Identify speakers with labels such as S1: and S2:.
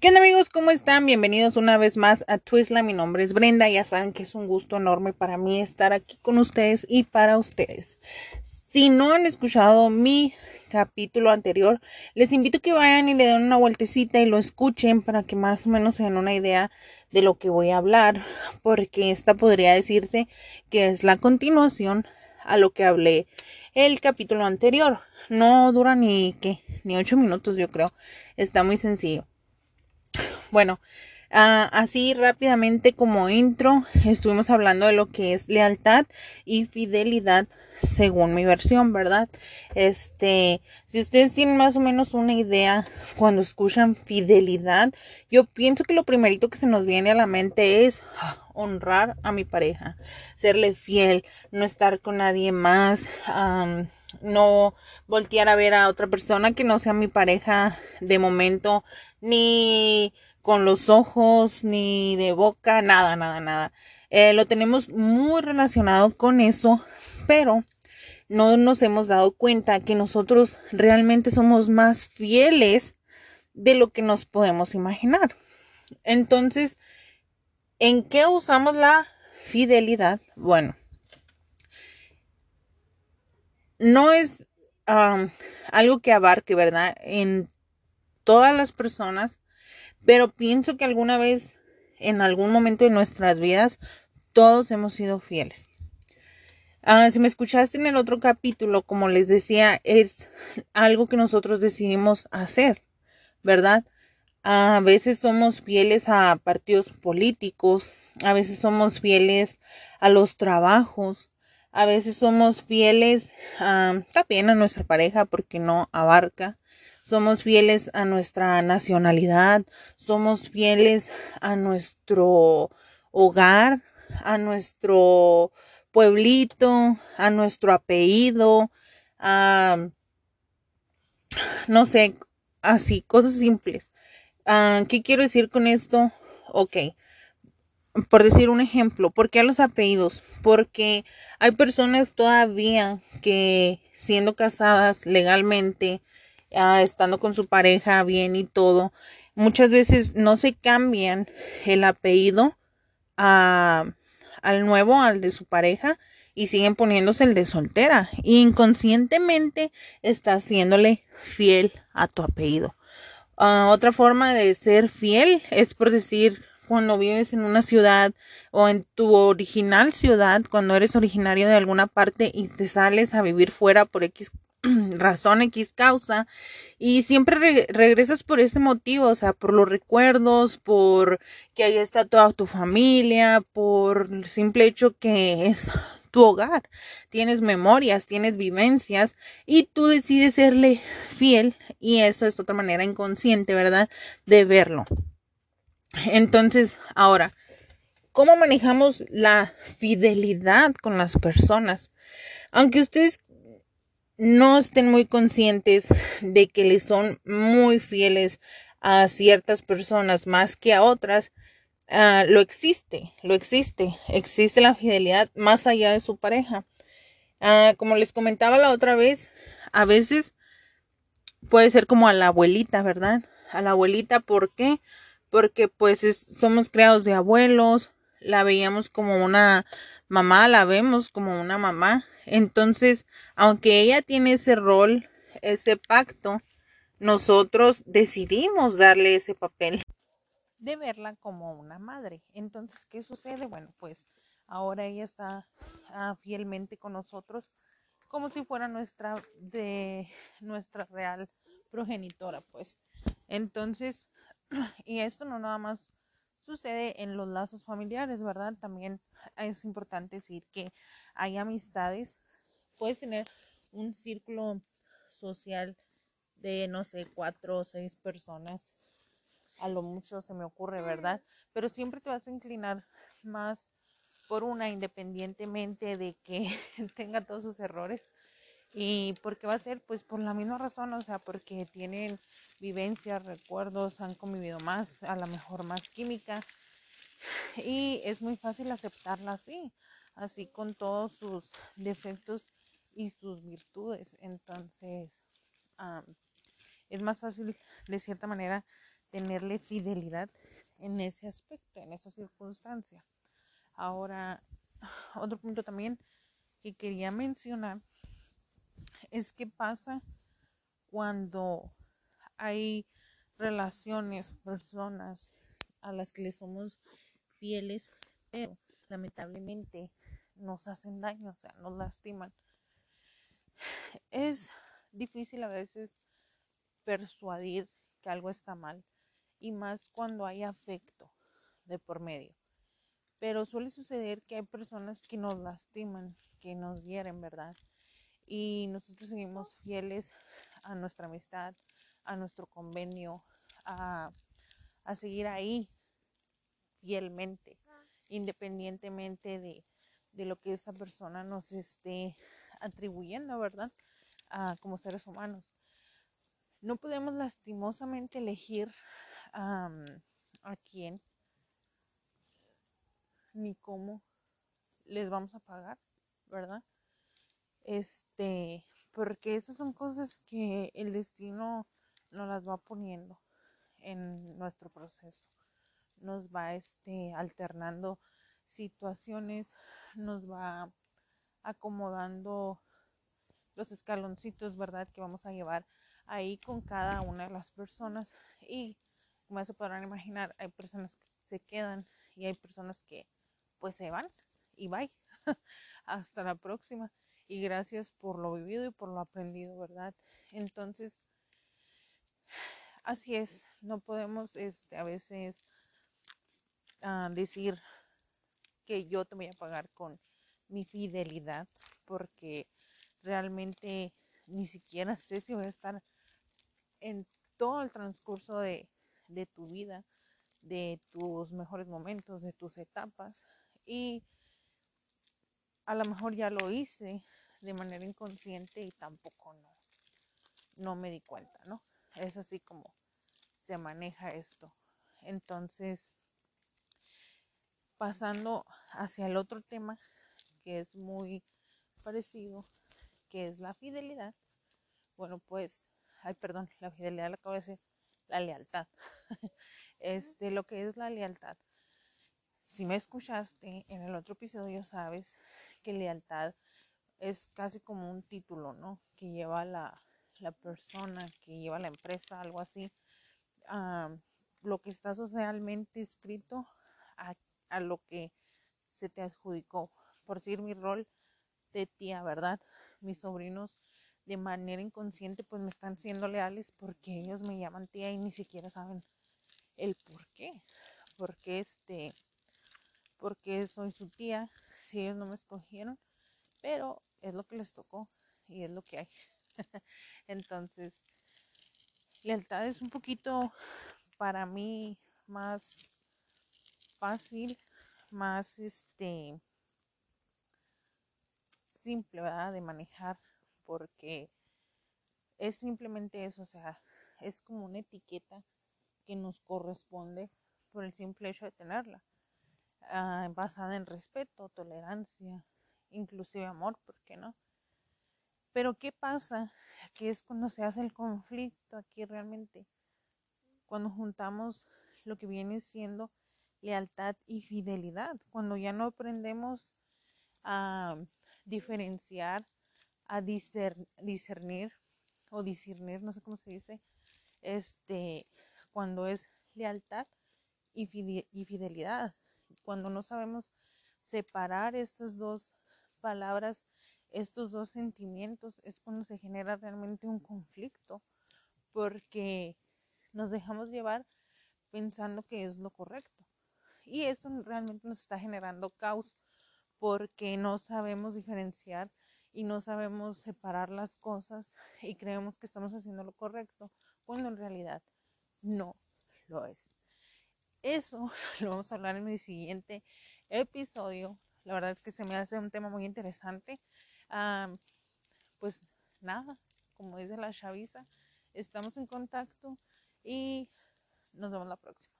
S1: ¿Qué onda amigos? ¿Cómo están? Bienvenidos una vez más a Twisla. Mi nombre es Brenda. Ya saben que es un gusto enorme para mí estar aquí con ustedes y para ustedes. Si no han escuchado mi capítulo anterior, les invito a que vayan y le den una vueltecita y lo escuchen para que más o menos se den una idea de lo que voy a hablar, porque esta podría decirse que es la continuación a lo que hablé el capítulo anterior. No dura ni que ni ocho minutos, yo creo. Está muy sencillo. Bueno, uh, así rápidamente como intro, estuvimos hablando de lo que es lealtad y fidelidad según mi versión, ¿verdad? Este, si ustedes tienen más o menos una idea cuando escuchan fidelidad, yo pienso que lo primerito que se nos viene a la mente es honrar a mi pareja, serle fiel, no estar con nadie más, no voltear a ver a otra persona que no sea mi pareja de momento, ni con los ojos, ni de boca, nada, nada, nada. Eh, lo tenemos muy relacionado con eso, pero no nos hemos dado cuenta que nosotros realmente somos más fieles de lo que nos podemos imaginar. Entonces, ¿en qué usamos la fidelidad? Bueno, no es algo que abarque, ¿verdad? En todas las personas, pero pienso que alguna vez, en algún momento de nuestras vidas, todos hemos sido fieles. Ah, si me escuchaste en el otro capítulo, como les decía, es algo que nosotros decidimos hacer, ¿verdad? A veces somos fieles a partidos políticos, a veces somos fieles a los trabajos, a veces somos fieles a, también a nuestra pareja porque no abarca. Somos fieles a nuestra nacionalidad. Somos fieles a nuestro hogar, a nuestro pueblito, a nuestro apellido, a, no sé, así, cosas simples. Ah, ¿Qué quiero decir con esto? Ok por decir un ejemplo, ¿por qué a los apellidos? Porque hay personas todavía que siendo casadas legalmente, ah, estando con su pareja bien y todo, muchas veces no se cambian el apellido al nuevo, al de su pareja, y siguen poniéndose el de soltera. inconscientemente está haciéndole fiel a tu apellido. Ah, otra forma de ser fiel es por decir cuando vives en una ciudad o en tu original ciudad, cuando eres originario de alguna parte y te sales a vivir fuera por X razón, X causa, y siempre regresas por ese motivo, o sea, por los recuerdos, por que ahí está toda tu familia, por el simple hecho que es tu hogar, tienes memorias, tienes vivencias y tú decides serle fiel y eso es otra manera inconsciente, ¿verdad? De verlo. Entonces, ahora, ¿cómo manejamos la fidelidad con las personas? Aunque ustedes no estén muy conscientes de que les son muy fieles a ciertas personas más que a otras, uh, lo existe, lo existe, existe la fidelidad más allá de su pareja. Uh, como les comentaba la otra vez, a veces puede ser como a la abuelita, ¿verdad? A la abuelita, ¿por qué? porque pues somos creados de abuelos, la veíamos como una mamá, la vemos como una mamá. Entonces, aunque ella tiene ese rol, ese pacto, nosotros decidimos darle ese papel de verla como una madre. Entonces, ¿qué sucede? Bueno, pues ahora ella está ah, fielmente con nosotros como si fuera nuestra de nuestra real progenitora, pues. Entonces, y esto no nada más sucede en los lazos familiares, ¿verdad? También es importante decir que hay amistades. Puedes tener un círculo social de, no sé, cuatro o seis personas. A lo mucho se me ocurre, ¿verdad? Pero siempre te vas a inclinar más por una, independientemente de que tenga todos sus errores. ¿Y por qué va a ser? Pues por la misma razón, o sea, porque tienen vivencias, recuerdos, han convivido más, a lo mejor más química. Y es muy fácil aceptarla así, así con todos sus defectos y sus virtudes. Entonces, es más fácil de cierta manera tenerle fidelidad en ese aspecto, en esa circunstancia. Ahora, otro punto también que quería mencionar es que pasa cuando hay relaciones, personas a las que le somos fieles, pero lamentablemente nos hacen daño, o sea, nos lastiman. Es difícil a veces persuadir que algo está mal y más cuando hay afecto de por medio. Pero suele suceder que hay personas que nos lastiman, que nos hieren, ¿verdad? Y nosotros seguimos fieles a nuestra amistad, a nuestro convenio, a, a seguir ahí fielmente, independientemente de, de, lo que esa persona nos esté atribuyendo, ¿verdad? como seres humanos. No podemos lastimosamente elegir a quién ni cómo les vamos a pagar, ¿verdad? Este, porque esas son cosas que el destino nos las va poniendo en nuestro proceso. Nos va este alternando situaciones, nos va acomodando los escaloncitos, ¿verdad? Que vamos a llevar ahí con cada una de las personas. Y como se podrán imaginar, hay personas que se quedan y hay personas que pues se van y bye. Hasta la próxima. Y gracias por lo vivido y por lo aprendido, ¿verdad? Entonces, así es. No podemos este, a veces uh, decir que yo te voy a pagar con mi fidelidad porque realmente ni siquiera sé si voy a estar en todo el transcurso de, de tu vida, de tus mejores momentos, de tus etapas. Y a lo mejor ya lo hice de manera inconsciente y tampoco no, no me di cuenta, ¿no? Es así como se maneja esto. Entonces, pasando hacia el otro tema que es muy parecido, que es la fidelidad. Bueno, pues, ay, perdón, la fidelidad la acabo de decir, la lealtad. este, lo que es la lealtad. Si me escuchaste en el otro episodio, sabes que lealtad es casi como un título, ¿no? Que lleva la, la persona, que lleva la empresa, algo así. lo que está socialmente escrito a, a lo que se te adjudicó. Por decir mi rol de tía, ¿verdad? Mis sobrinos de manera inconsciente pues me están siendo leales porque ellos me llaman tía y ni siquiera saben el por qué. Porque este porque soy su tía, si ellos no me escogieron, pero es lo que les tocó y es lo que hay. Entonces, lealtad es un poquito para mí más fácil, más este simple, ¿verdad? De manejar porque es simplemente eso, o sea, es como una etiqueta que nos corresponde por el simple hecho de tenerla. Ah, basada en respeto, tolerancia, inclusive amor, ¿por qué no? Pero ¿qué pasa? Que es cuando se hace el conflicto aquí realmente, cuando juntamos lo que viene siendo lealtad y fidelidad, cuando ya no aprendemos a diferenciar, a discernir o discernir, no sé cómo se dice, este, cuando es lealtad y fidelidad cuando no sabemos separar estas dos palabras, estos dos sentimientos, es cuando se genera realmente un conflicto, porque nos dejamos llevar pensando que es lo correcto. Y eso realmente nos está generando caos, porque no sabemos diferenciar y no sabemos separar las cosas y creemos que estamos haciendo lo correcto, cuando en realidad no lo es. Eso lo vamos a hablar en mi siguiente episodio. La verdad es que se me hace un tema muy interesante. pues nada, como dice la chaviza, estamos en contacto y nos vemos la próxima.